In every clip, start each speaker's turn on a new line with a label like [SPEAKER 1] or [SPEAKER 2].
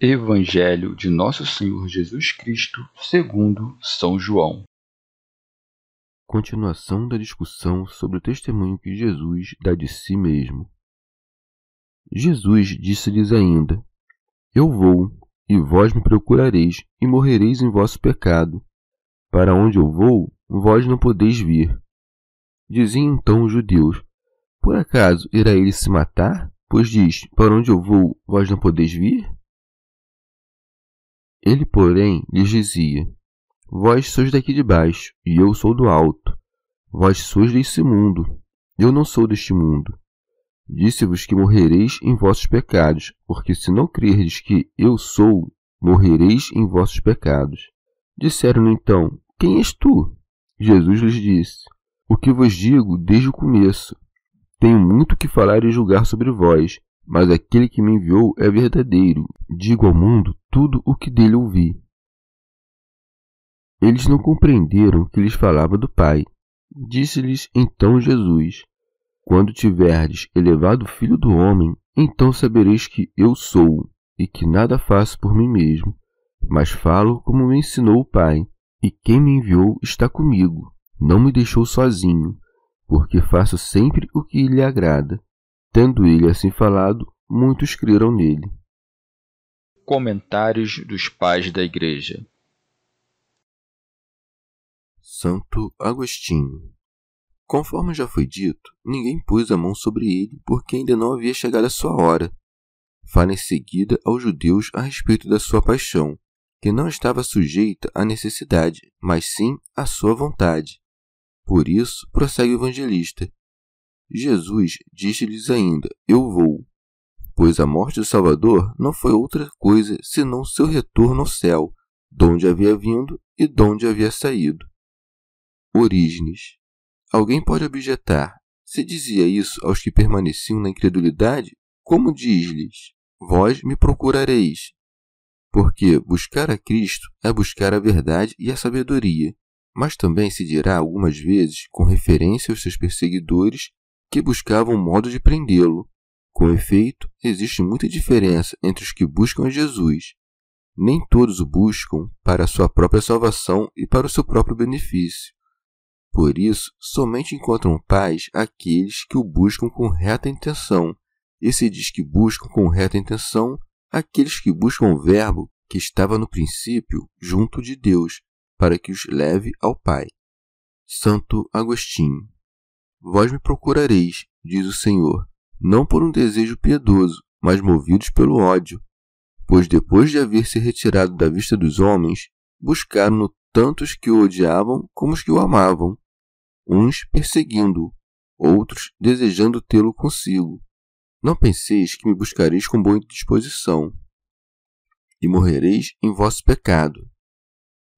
[SPEAKER 1] Evangelho de Nosso Senhor Jesus Cristo, segundo São João.
[SPEAKER 2] Continuação da discussão sobre o testemunho que Jesus dá de si mesmo. Jesus disse-lhes ainda: Eu vou, e vós me procurareis, e morrereis em vosso pecado. Para onde eu vou, vós não podeis vir. Diziam então os judeus: Por acaso irá ele se matar? Pois diz: Para onde eu vou, vós não podeis vir? Ele, porém, lhes dizia: Vós sois daqui de baixo, e eu sou do alto. Vós sois deste mundo, eu não sou deste mundo. Disse-vos que morrereis em vossos pecados, porque se não crerdes que eu sou, morrereis em vossos pecados. Disseram-lhe então: Quem és tu? Jesus lhes disse: O que vos digo desde o começo. Tenho muito que falar e julgar sobre vós, mas aquele que me enviou é verdadeiro. Digo ao mundo tudo o que dele ouvi. Eles não compreenderam que lhes falava do Pai. Disse-lhes então Jesus: Quando tiverdes elevado o Filho do Homem, então sabereis que eu sou, e que nada faço por mim mesmo, mas falo como me ensinou o Pai, e quem me enviou está comigo. Não me deixou sozinho, porque faço sempre o que lhe agrada. Tendo ele assim falado, muitos creram nele.
[SPEAKER 1] Comentários dos Pais da Igreja
[SPEAKER 2] Santo Agostinho Conforme já foi dito, ninguém pôs a mão sobre ele porque ainda não havia chegado a sua hora. Fala em seguida aos judeus a respeito da sua paixão, que não estava sujeita à necessidade, mas sim à sua vontade. Por isso, prossegue o evangelista. Jesus disse-lhes ainda: Eu vou, pois a morte do Salvador não foi outra coisa senão seu retorno ao céu, donde havia vindo e donde havia saído. Orígenes. Alguém pode objetar: se dizia isso aos que permaneciam na incredulidade, como diz-lhes: Vós me procurareis. Porque buscar a Cristo é buscar a verdade e a sabedoria. Mas também se dirá algumas vezes, com referência aos seus perseguidores, que buscavam um modo de prendê-lo. Com efeito, existe muita diferença entre os que buscam Jesus. Nem todos o buscam para a sua própria salvação e para o seu próprio benefício. Por isso, somente encontram paz aqueles que o buscam com reta intenção, e se diz que buscam com reta intenção aqueles que buscam o Verbo que estava no princípio junto de Deus, para que os leve ao Pai. Santo Agostinho Vós me procurareis, diz o Senhor, não por um desejo piedoso, mas movidos pelo ódio. Pois depois de haver se retirado da vista dos homens, buscaram-no tantos que o odiavam como os que o amavam, uns perseguindo-o, outros desejando tê-lo consigo. Não penseis que me buscareis com boa disposição, e morrereis em vosso pecado.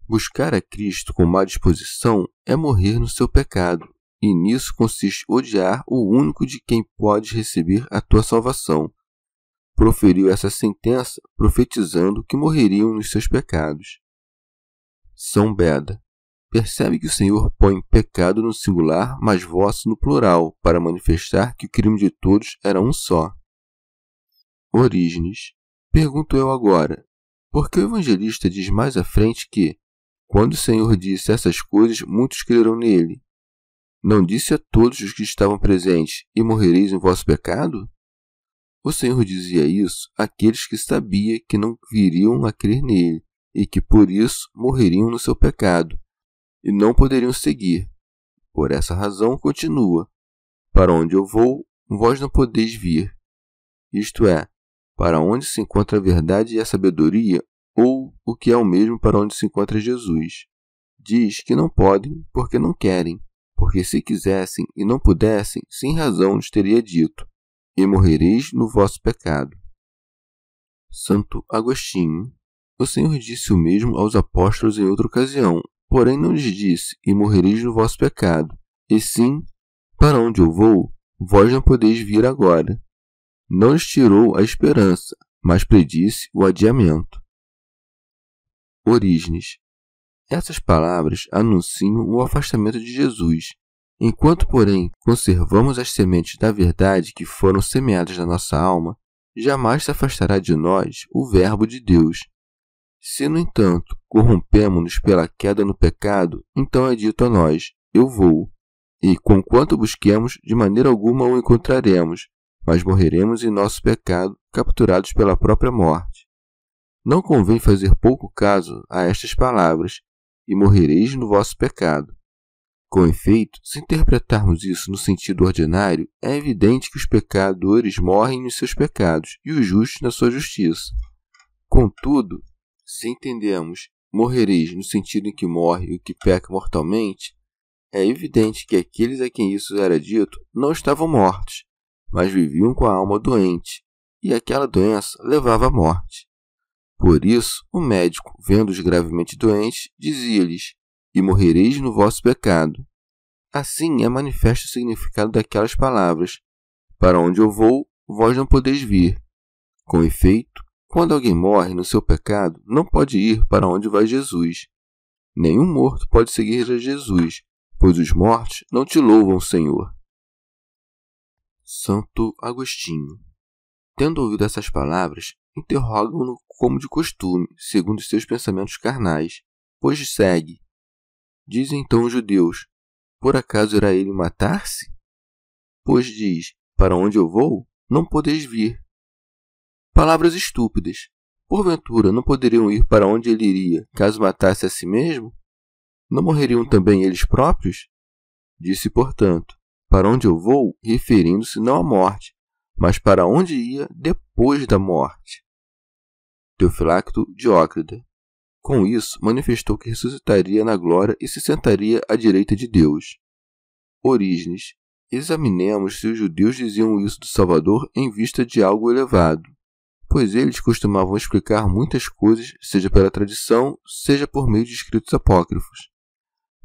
[SPEAKER 2] Buscar a Cristo com má disposição é morrer no seu pecado, e nisso consiste odiar o único de quem podes receber a tua salvação. Proferiu essa sentença, profetizando que morreriam nos seus pecados. São Beda. Percebe que o Senhor põe pecado no singular, mas vosso no plural, para manifestar que o crime de todos era um só. Orígenes. Pergunto eu agora, por que o evangelista diz mais à frente que, quando o Senhor disse essas coisas, muitos creram nele, não disse a todos os que estavam presentes: E morrereis em vosso pecado? O Senhor dizia isso àqueles que sabia que não viriam a crer nele e que por isso morreriam no seu pecado e não poderiam seguir. Por essa razão, continua: Para onde eu vou, vós não podeis vir. Isto é, para onde se encontra a verdade e a sabedoria, ou o que é o mesmo para onde se encontra Jesus. Diz que não podem porque não querem, porque se quisessem e não pudessem, sem razão lhes teria dito: e morrereis no vosso pecado. Santo Agostinho. O Senhor disse o mesmo aos apóstolos em outra ocasião, porém não lhes disse, e morrereis no vosso pecado, e sim, para onde eu vou, vós não podeis vir agora. Não lhes tirou a esperança, mas predisse o adiamento. Orígenes. Essas palavras anunciam o afastamento de Jesus, Enquanto, porém, conservamos as sementes da verdade que foram semeadas na nossa alma, jamais se afastará de nós o Verbo de Deus. Se, no entanto, corrompemos-nos pela queda no pecado, então é dito a nós: Eu vou. E, conquanto busquemos, de maneira alguma o encontraremos, mas morreremos em nosso pecado, capturados pela própria morte. Não convém fazer pouco caso a estas palavras, e morrereis no vosso pecado. Com efeito, se interpretarmos isso no sentido ordinário, é evidente que os pecadores morrem nos seus pecados e os justos na sua justiça. Contudo, se entendemos morrereis no sentido em que morre o que peca mortalmente, é evidente que aqueles a quem isso era dito não estavam mortos, mas viviam com a alma doente, e aquela doença levava à morte. Por isso, o médico, vendo-os gravemente doentes, dizia-lhes: e morrereis no vosso pecado. Assim é manifesto o significado daquelas palavras: Para onde eu vou, vós não podeis vir. Com efeito, quando alguém morre no seu pecado, não pode ir para onde vai Jesus. Nenhum morto pode seguir a Jesus, pois os mortos não te louvam, Senhor. Santo Agostinho. Tendo ouvido essas palavras, interrogam-no como de costume, segundo seus pensamentos carnais, pois segue, Dizem então os judeus: Por acaso irá ele matar-se? Pois diz: Para onde eu vou, não podeis vir. Palavras estúpidas. Porventura, não poderiam ir para onde ele iria, caso matasse a si mesmo? Não morreriam também eles próprios? Disse, portanto, para onde eu vou, referindo-se não à morte, mas para onde ia depois da morte. Teofilacto Diócrida com isso, manifestou que ressuscitaria na glória e se sentaria à direita de Deus. Orígenes. Examinemos se os judeus diziam isso do Salvador em vista de algo elevado, pois eles costumavam explicar muitas coisas, seja pela tradição, seja por meio de escritos apócrifos.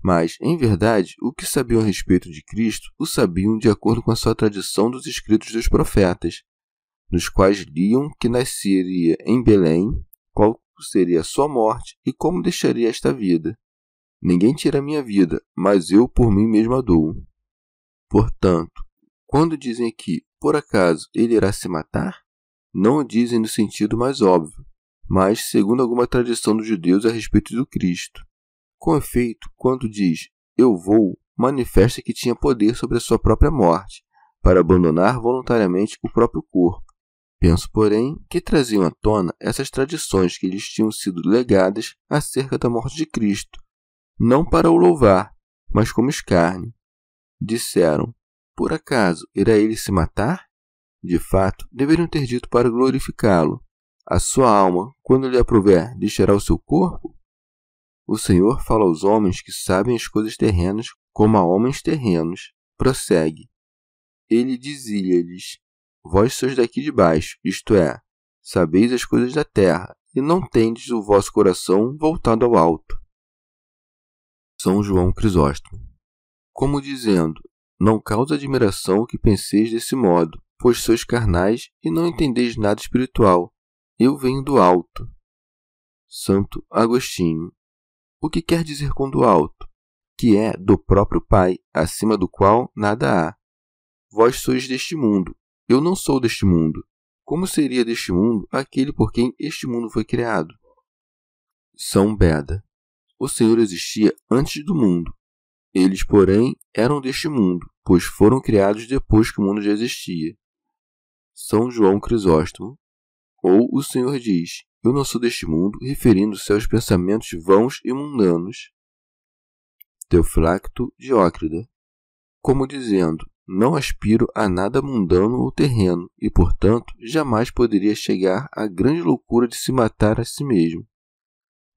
[SPEAKER 2] Mas, em verdade, o que sabiam a respeito de Cristo o sabiam de acordo com a sua tradição dos escritos dos profetas, nos quais liam que nasceria em Belém, qual seria a sua morte e como deixaria esta vida. Ninguém tira minha vida, mas eu por mim mesmo a dou. Portanto, quando dizem aqui, por acaso ele irá se matar, não o dizem no sentido mais óbvio, mas segundo alguma tradição dos judeus a respeito do Cristo. Com efeito, quando diz eu vou, manifesta que tinha poder sobre a sua própria morte, para abandonar voluntariamente o próprio corpo Penso, porém, que traziam à tona essas tradições que lhes tinham sido legadas acerca da morte de Cristo, não para o louvar, mas como escárnio. Disseram: Por acaso irá ele se matar? De fato, deveriam ter dito para glorificá-lo. A sua alma, quando lhe aprouver, deixará o seu corpo? O Senhor fala aos homens que sabem as coisas terrenas como a homens terrenos. Prossegue. Ele dizia-lhes: Vós sois daqui de baixo, isto é, sabeis as coisas da terra, e não tendes o vosso coração voltado ao alto. São João Crisóstomo. Como dizendo, não causa admiração que penseis desse modo, pois sois carnais e não entendeis nada espiritual. Eu venho do alto. Santo Agostinho. O que quer dizer com do alto? Que é do próprio Pai, acima do qual nada há. Vós sois deste mundo, eu não sou deste mundo. Como seria deste mundo aquele por quem este mundo foi criado? São Beda. O Senhor existia antes do mundo. Eles, porém, eram deste mundo, pois foram criados depois que o mundo já existia. São João Crisóstomo, ou o Senhor diz: Eu não sou deste mundo, referindo-se aos pensamentos vãos e mundanos. Teoflacto Diócrida, como dizendo: Não aspiro a nada mundano ou terreno, e, portanto, jamais poderia chegar à grande loucura de se matar a si mesmo.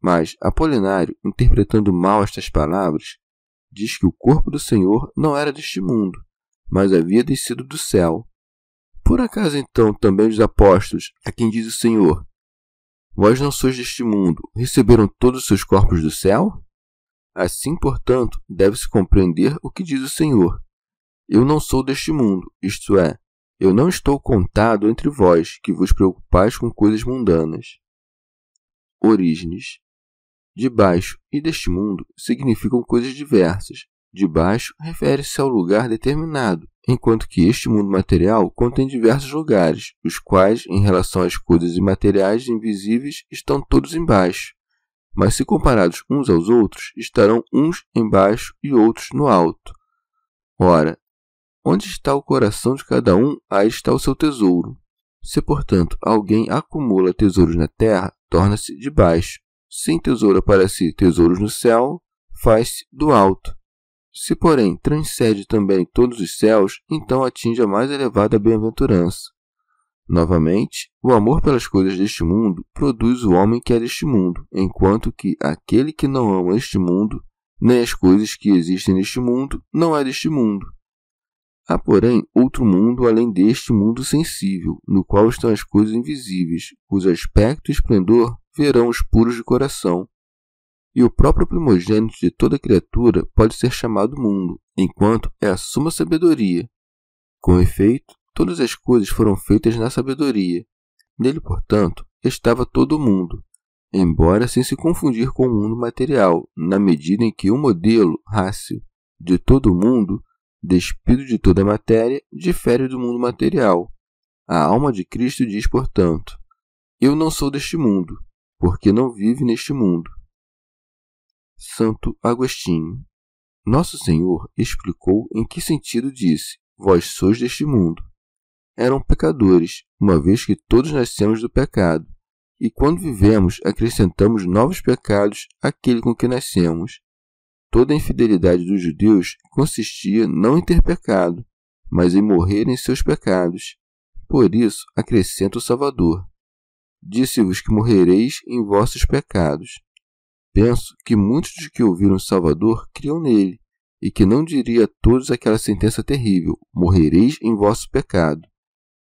[SPEAKER 2] Mas Apolinário, interpretando mal estas palavras, diz que o corpo do Senhor não era deste mundo, mas havia descido do céu. Por acaso então também os apóstolos, a quem diz o Senhor, vós não sois deste mundo, receberam todos os seus corpos do céu? Assim, portanto, deve-se compreender o que diz o Senhor. Eu não sou deste mundo, isto é, eu não estou contado entre vós que vos preocupais com coisas mundanas. Orígenes. De baixo e deste mundo significam coisas diversas. De baixo refere-se ao lugar determinado, enquanto que este mundo material contém diversos lugares, os quais, em relação às coisas imateriais invisíveis, estão todos embaixo mas se comparados uns aos outros, estarão uns embaixo e outros no alto. Ora, onde está o coração de cada um, aí está o seu tesouro. Se, portanto, alguém acumula tesouros na terra, torna-se de baixo. Se tesoura para si tesouros no céu, faz-se do alto. Se, porém, transcende também todos os céus, então atinge a mais elevada bem-aventurança. Novamente, o amor pelas coisas deste mundo produz o homem que é deste mundo, enquanto que aquele que não ama este mundo, nem as coisas que existem neste mundo, não é deste mundo. Há, porém, outro mundo além deste mundo sensível, no qual estão as coisas invisíveis, cujo aspecto e esplendor verão os puros de coração. E o próprio primogênito de toda criatura pode ser chamado mundo, enquanto é a suma sabedoria. Com efeito, Todas as coisas foram feitas na sabedoria. Nele, portanto, estava todo o mundo, embora sem se confundir com o mundo material, na medida em que o modelo rácio de todo o mundo, despido de toda a matéria, difere do mundo material. A alma de Cristo diz, portanto: Eu não sou deste mundo, porque não vive neste mundo. Santo Agostinho. Nosso Senhor explicou em que sentido disse: Vós sois deste mundo eram pecadores, uma vez que todos nascemos do pecado, e quando vivemos, acrescentamos novos pecados àquele com que nascemos. Toda a infidelidade dos judeus consistia não em ter pecado, mas em morrer em seus pecados. Por isso, acrescenta o Salvador. Disse-vos que morrereis em vossos pecados. Penso que muitos dos que ouviram o Salvador criam nele, e que não diria a todos aquela sentença terrível: morrereis em vosso pecado.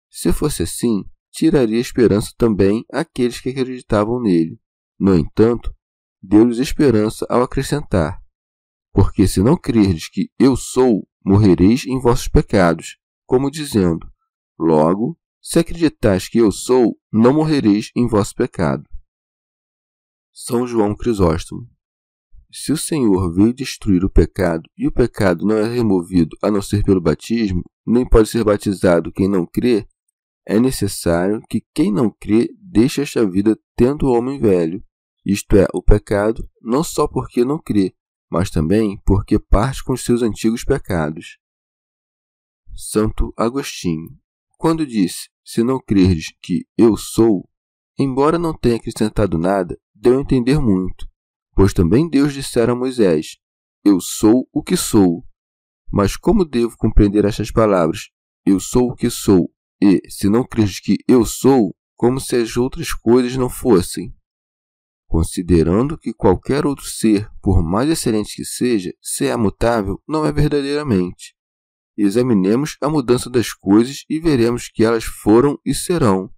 [SPEAKER 2] Se fosse assim, tiraria esperança também àqueles que acreditavam nele. No entanto, deu-lhes esperança ao acrescentar: Porque se não crerdes que eu sou, morrereis em vossos pecados, como dizendo: Logo, se acreditais que eu sou, não morrereis em vosso pecado. São João Crisóstomo. Se o Senhor veio destruir o pecado e o pecado não é removido a não ser pelo batismo, nem pode ser batizado quem não crê, é necessário que quem não crê deixe esta vida tendo o homem velho, isto é, o pecado, não só porque não crê, mas também porque parte com os seus antigos pecados. Santo Agostinho, quando disse: Se não crerdes que eu sou, embora não tenha acrescentado nada, deu a entender muito, pois também Deus dissera a Moisés: Eu sou o que sou. Mas como devo compreender estas palavras? Eu sou o que sou e, se não creres que eu sou, como se as outras coisas não fossem. Considerando que qualquer outro ser, por mais excelente que seja, se é mutável, não é verdadeiramente. Examinemos a mudança das coisas e veremos que elas foram e serão.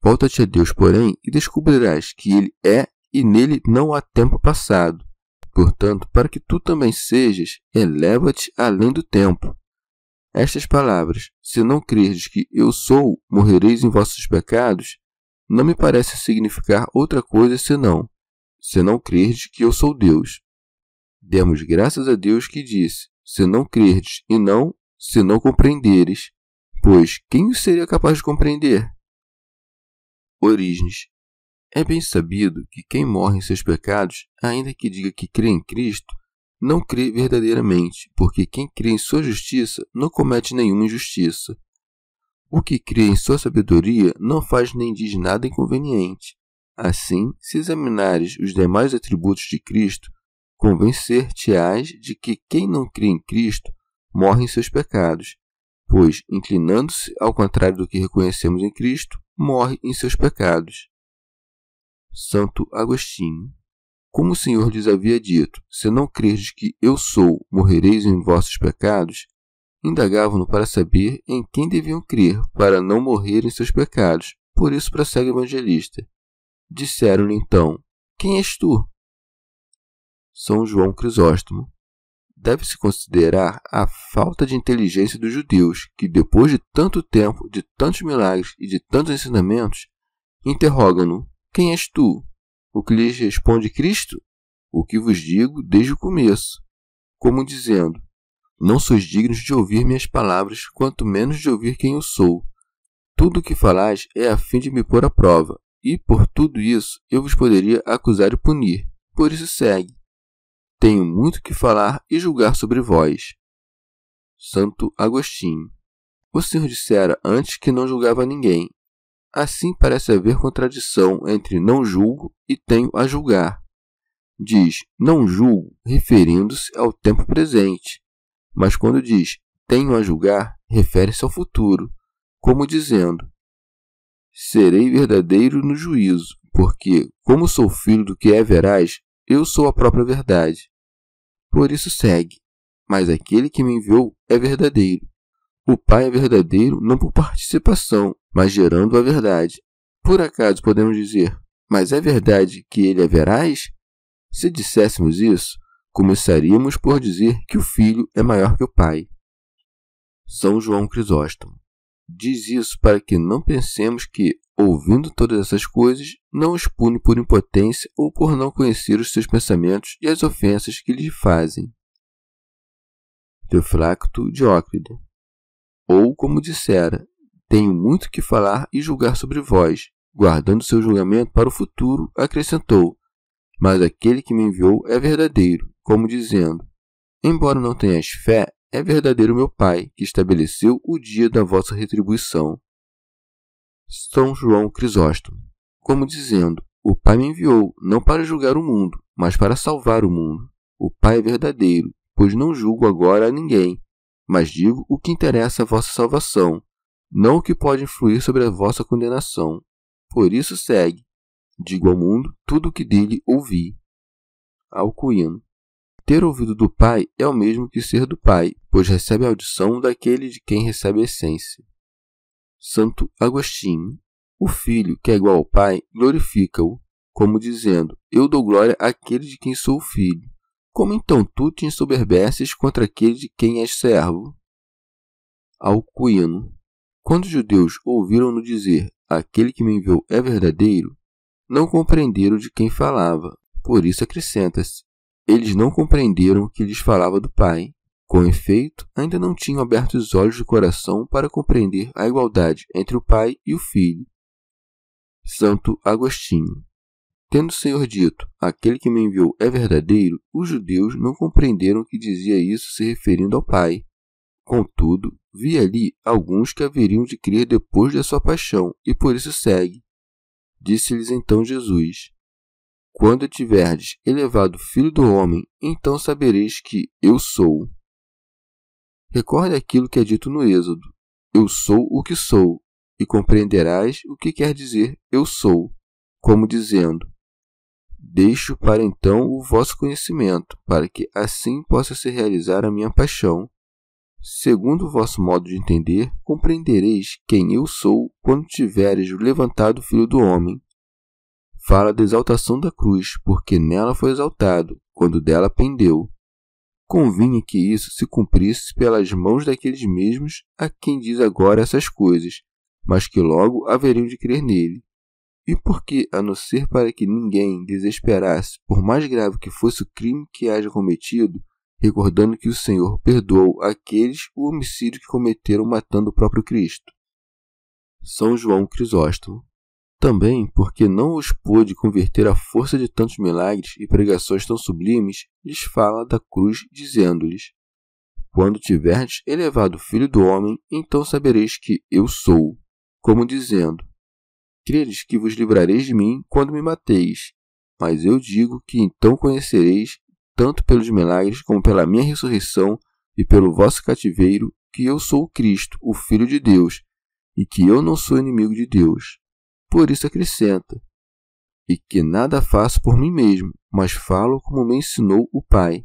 [SPEAKER 2] Volta-te a Deus, porém, e descobrirás que Ele é e nele não há tempo passado. Portanto, para que tu também sejas, eleva-te além do tempo, estas palavras, se não crerdes que eu sou, morrereis em vossos pecados, não me parece significar outra coisa senão, se não crerdes que eu sou Deus. Demos graças a Deus que disse, se não crerdes, e não, se não compreenderes, pois quem o seria capaz de compreender? Orígenes. É bem sabido que quem morre em seus pecados, ainda que diga que crê em Cristo, não crê verdadeiramente, porque quem crê em sua justiça não comete nenhuma injustiça. O que crê em sua sabedoria não faz nem diz nada inconveniente. Assim, se examinares os demais atributos de Cristo, convencer-te-ás de que quem não crê em Cristo morre em seus pecados, pois, inclinando-se ao contrário do que reconhecemos em Cristo, morre em seus pecados. Santo Agostinho. Como o Senhor lhes havia dito, se não crerdes que eu sou, morrereis em vossos pecados, indagavam-no para saber em quem deviam crer para não morrer em seus pecados. Por isso prossegue o evangelista. Disseram-lhe então: Quem és tu? São João Crisóstomo. Deve-se considerar a falta de inteligência dos judeus, que depois de tanto tempo, de tantos milagres e de tantos ensinamentos, interrogam-no: Quem és tu? O que lhes responde Cristo? O que vos digo desde o começo, como dizendo: Não sois dignos de ouvir minhas palavras, quanto menos de ouvir quem eu sou. Tudo o que falais é a fim de me pôr à prova, e por tudo isso eu vos poderia acusar e punir. Por isso segue. Tenho muito que falar e julgar sobre vós. Santo Agostinho. O Senhor dissera antes que não julgava ninguém, Assim parece haver contradição entre não julgo e tenho a julgar. Diz não julgo, referindo-se ao tempo presente, mas quando diz tenho a julgar, refere-se ao futuro, como dizendo: Serei verdadeiro no juízo, porque, como sou filho do que é veraz, eu sou a própria verdade. Por isso segue: Mas aquele que me enviou é verdadeiro. O Pai é verdadeiro não por participação, mas gerando a verdade. Por acaso podemos dizer, mas é verdade que ele é veraz? Se disséssemos isso, começaríamos por dizer que o filho é maior que o pai. São João Crisóstomo diz isso para que não pensemos que, ouvindo todas essas coisas, não os pune por impotência ou por não conhecer os seus pensamentos e as ofensas que lhe fazem. Teofracto Diócride. Ou, como dissera, tenho muito que falar e julgar sobre vós. Guardando seu julgamento para o futuro, acrescentou: Mas aquele que me enviou é verdadeiro, como dizendo: Embora não tenhas fé, é verdadeiro meu Pai, que estabeleceu o dia da vossa retribuição. São João Crisóstomo, como dizendo: O Pai me enviou, não para julgar o mundo, mas para salvar o mundo. O Pai é verdadeiro, pois não julgo agora a ninguém, mas digo o que interessa à vossa salvação não o que pode influir sobre a vossa condenação. Por isso segue. Digo ao mundo tudo o que dele ouvi. Alcuíno. Ter ouvido do Pai é o mesmo que ser do Pai, pois recebe a audição daquele de quem recebe a essência. Santo Agostinho. O Filho, que é igual ao Pai, glorifica-o, como dizendo: Eu dou glória àquele de quem sou filho. Como então tu te ensoberbeces contra aquele de quem és servo? Alcuíno. Quando os judeus ouviram-no dizer: Aquele que me enviou é verdadeiro, não compreenderam de quem falava. Por isso acrescenta-se: Eles não compreenderam que lhes falava do Pai. Com efeito, ainda não tinham aberto os olhos do coração para compreender a igualdade entre o Pai e o Filho. Santo Agostinho. Tendo o Senhor dito: Aquele que me enviou é verdadeiro, os judeus não compreenderam que dizia isso se referindo ao Pai. Contudo, vi ali alguns que haveriam de crer depois da sua paixão, e por isso segue. Disse-lhes então Jesus: Quando tiverdes elevado o Filho do Homem, então sabereis que eu sou. Recorde aquilo que é dito no Êxodo: Eu sou o que sou, e compreenderás o que quer dizer eu sou, como dizendo: Deixo para então o vosso conhecimento, para que assim possa se realizar a minha paixão Segundo o vosso modo de entender, compreendereis quem eu sou quando tiveres levantado o Filho do Homem. Fala da exaltação da cruz, porque nela foi exaltado, quando dela pendeu. Convinha que isso se cumprisse pelas mãos daqueles mesmos a quem diz agora essas coisas, mas que logo haveriam de crer nele. E porque, a não ser para que ninguém desesperasse, por mais grave que fosse o crime que haja cometido, recordando que o Senhor perdoou aqueles o homicídio que cometeram matando o próprio Cristo. São João Crisóstomo. Também porque não os pôde converter à força de tantos milagres e pregações tão sublimes, lhes fala da cruz, dizendo-lhes: quando tiverdes elevado o Filho do Homem, então sabereis que eu sou, como dizendo: Credes que vos livrareis de mim quando me mateis. Mas eu digo que então conhecereis, tanto pelos milagres como pela minha ressurreição e pelo vosso cativeiro, que eu sou o Cristo, o Filho de Deus, e que eu não sou inimigo de Deus. Por isso acrescenta: E que nada faço por mim mesmo, mas falo como me ensinou o Pai.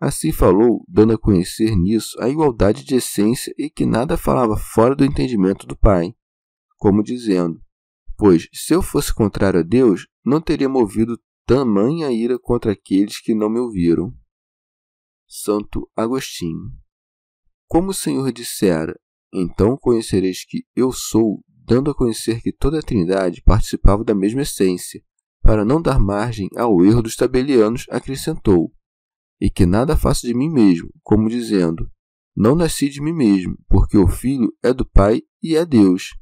[SPEAKER 2] Assim falou, dando a conhecer nisso a igualdade de essência e que nada falava fora do entendimento do Pai, como dizendo: Pois, se eu fosse contrário a Deus, não teria movido tamanha ira contra aqueles que não me ouviram. Santo Agostinho. Como o Senhor dissera, então conhecereis que eu sou, dando a conhecer que toda a Trindade participava da mesma essência, para não dar margem ao erro dos tabelianos, acrescentou: E que nada faço de mim mesmo, como dizendo: Não nasci de mim mesmo, porque o Filho é do Pai e é Deus.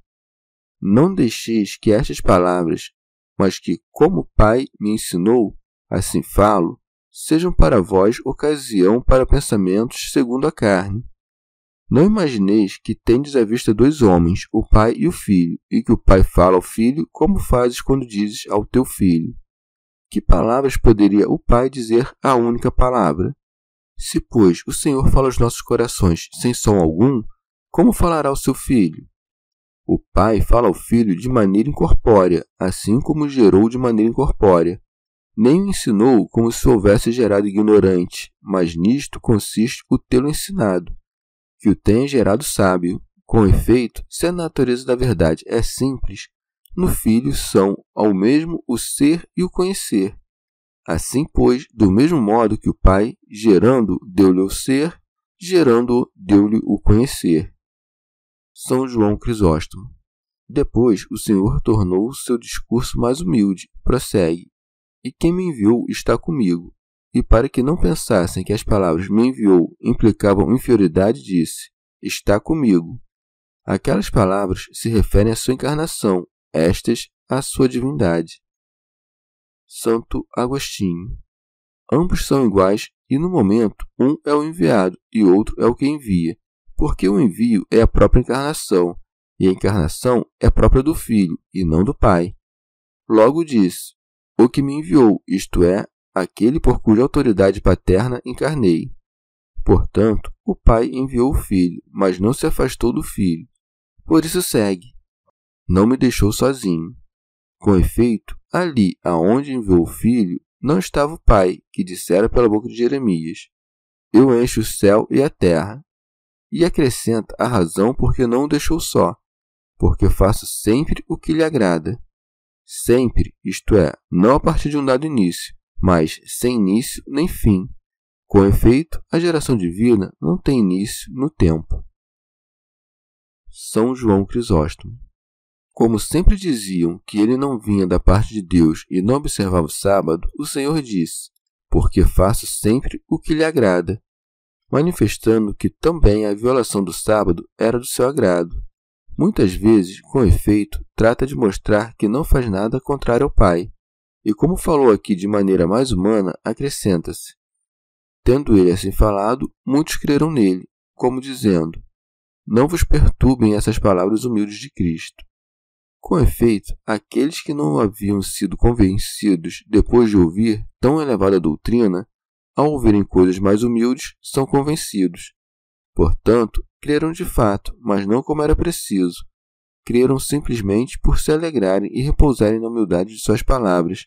[SPEAKER 2] Não deixeis que estas palavras, mas que, como o Pai me ensinou, assim falo, sejam para vós ocasião para pensamentos segundo a carne. Não imagineis que tendes à vista dois homens, o pai e o filho, e que o pai fala ao filho como fazes quando dizes ao teu filho. Que palavras poderia o pai dizer a única palavra? Se, pois, o Senhor fala aos nossos corações sem som algum, como falará o seu filho? O pai fala ao filho de maneira incorpórea, assim como gerou de maneira incorpórea. Nem o ensinou como se houvesse gerado ignorante, mas nisto consiste o tê-lo ensinado que o tenha gerado sábio. Com efeito, se a natureza da verdade é simples, no Filho são ao mesmo o ser e o conhecer. Assim, pois, do mesmo modo que o Pai, gerando, deu-lhe o ser, gerando, deu-lhe o conhecer. São João Crisóstomo. Depois, o Senhor tornou seu discurso mais humilde. Prossegue. E quem me enviou está comigo. E para que não pensassem que as palavras me enviou implicavam inferioridade, disse: Está comigo. Aquelas palavras se referem à sua encarnação, estas à sua divindade. Santo Agostinho. Ambos são iguais e, no momento, um é o enviado e outro é o que envia, porque o envio é a própria encarnação, e a encarnação é própria do Filho e não do Pai. Logo disse: O que me enviou, isto é, aquele por cuja autoridade paterna encarnei. Portanto, o Pai enviou o Filho, mas não se afastou do Filho. Por isso segue. Não me deixou sozinho. Com efeito, ali aonde enviou o Filho, não estava o Pai, que dissera pela boca de Jeremias: Eu encho o céu e a terra. E acrescenta a razão porque não o deixou só, porque faço sempre o que lhe agrada. Sempre, isto é, não a partir de um dado início, mas sem início nem fim. Com efeito, a geração divina não tem início no tempo. São João Crisóstomo. Como sempre diziam que ele não vinha da parte de Deus e não observava o sábado, o Senhor disse: Porque faço sempre o que lhe agrada, manifestando que também a violação do sábado era do seu agrado. Muitas vezes, com efeito, trata de mostrar que não faz nada contrário ao Pai, e como falou aqui de maneira mais humana, acrescenta-se: Tendo ele assim falado, muitos creram nele, como dizendo: Não vos perturbem essas palavras humildes de Cristo. Com efeito, aqueles que não haviam sido convencidos depois de ouvir tão elevada doutrina, ao ouvirem coisas mais humildes, são convencidos. Portanto, creram de fato, mas não como era preciso. Creram simplesmente por se alegrarem e repousarem na humildade de suas palavras,